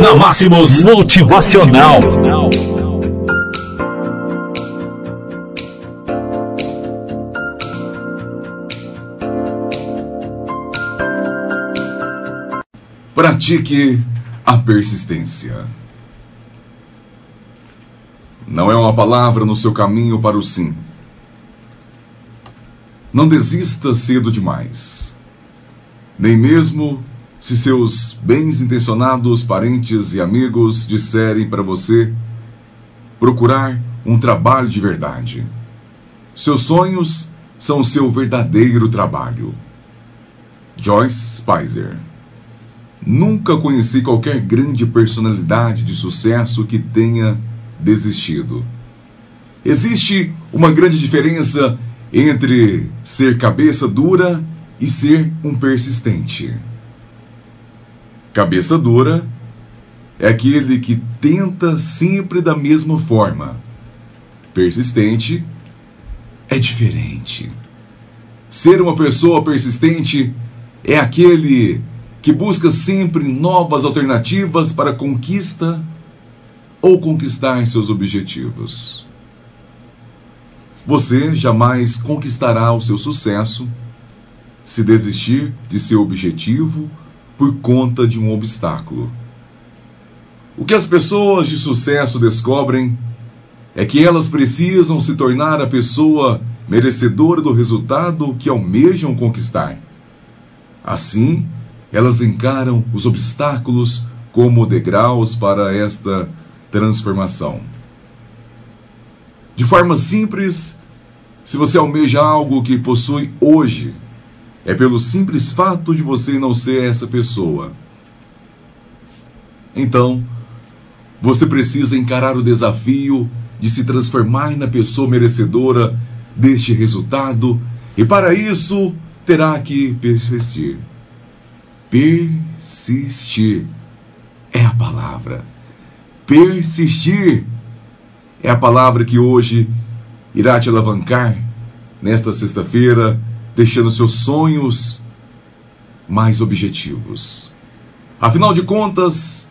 Na Máximos Motivacional. Pratique a persistência. Não é uma palavra no seu caminho para o sim. Não desista cedo demais. Nem mesmo se seus bens intencionados parentes e amigos disserem para você procurar um trabalho de verdade. Seus sonhos são o seu verdadeiro trabalho. Joyce Spicer Nunca conheci qualquer grande personalidade de sucesso que tenha desistido. Existe uma grande diferença entre ser cabeça dura e ser um persistente. Cabeça dura é aquele que tenta sempre da mesma forma. Persistente é diferente. Ser uma pessoa persistente é aquele que busca sempre novas alternativas para conquista ou conquistar seus objetivos. Você jamais conquistará o seu sucesso se desistir de seu objetivo por conta de um obstáculo. O que as pessoas de sucesso descobrem é que elas precisam se tornar a pessoa merecedora do resultado que almejam conquistar. Assim, elas encaram os obstáculos como degraus para esta transformação. De forma simples, se você almeja algo que possui hoje, é pelo simples fato de você não ser essa pessoa. Então, você precisa encarar o desafio de se transformar na pessoa merecedora deste resultado, e para isso terá que persistir. Persistir é a palavra. Persistir é a palavra que hoje irá te alavancar nesta sexta-feira deixando seus sonhos mais objetivos. Afinal de contas,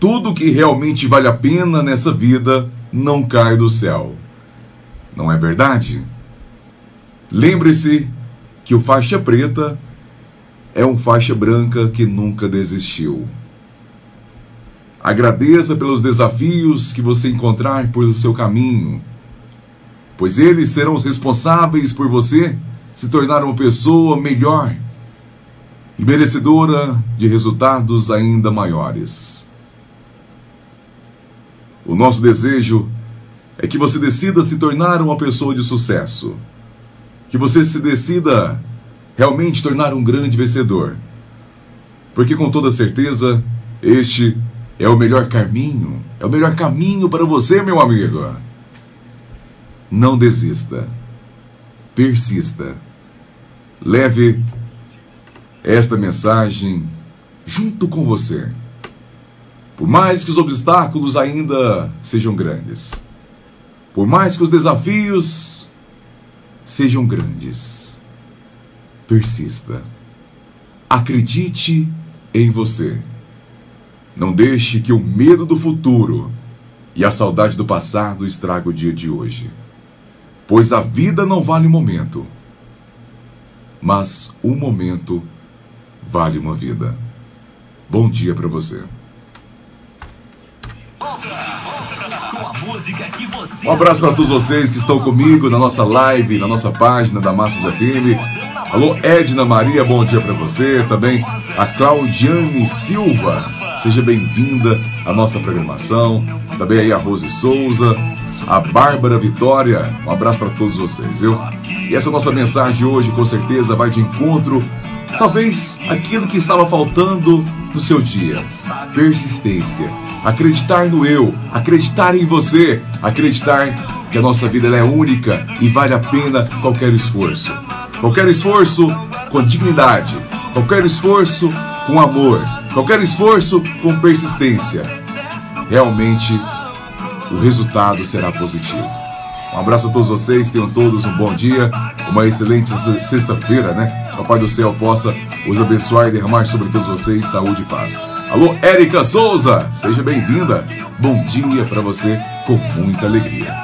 tudo que realmente vale a pena nessa vida não cai do céu. Não é verdade? Lembre-se que o faixa preta é um faixa branca que nunca desistiu. Agradeça pelos desafios que você encontrar por seu caminho, pois eles serão os responsáveis por você se tornar uma pessoa melhor e merecedora de resultados ainda maiores. O nosso desejo é que você decida se tornar uma pessoa de sucesso, que você se decida realmente tornar um grande vencedor, porque com toda certeza este é o melhor caminho, é o melhor caminho para você, meu amigo. Não desista persista. Leve esta mensagem junto com você. Por mais que os obstáculos ainda sejam grandes, por mais que os desafios sejam grandes, persista. Acredite em você. Não deixe que o medo do futuro e a saudade do passado estrague o dia de hoje pois a vida não vale um momento, mas um momento vale uma vida. Bom dia para você. Um abraço para todos vocês que estão comigo na nossa live, na nossa página da Máximos FM. Alô, Edna Maria, bom dia para você. Também a Claudiane Silva, seja bem-vinda à nossa programação. Também aí a Rose Souza, a Bárbara Vitória. Um abraço para todos vocês, viu? E essa nossa mensagem hoje com certeza vai de encontro, talvez aquilo que estava faltando no seu dia. Persistência. Acreditar no eu, acreditar em você, acreditar que a nossa vida é única e vale a pena qualquer esforço. Qualquer esforço com dignidade, qualquer esforço com amor, qualquer esforço com persistência. Realmente o resultado será positivo. Um abraço a todos vocês, tenham todos um bom dia, uma excelente sexta-feira, né? Papai do Céu possa os abençoar e derramar sobre todos vocês saúde e paz. Alô, Érica Souza, seja bem-vinda. Bom dia para você com muita alegria.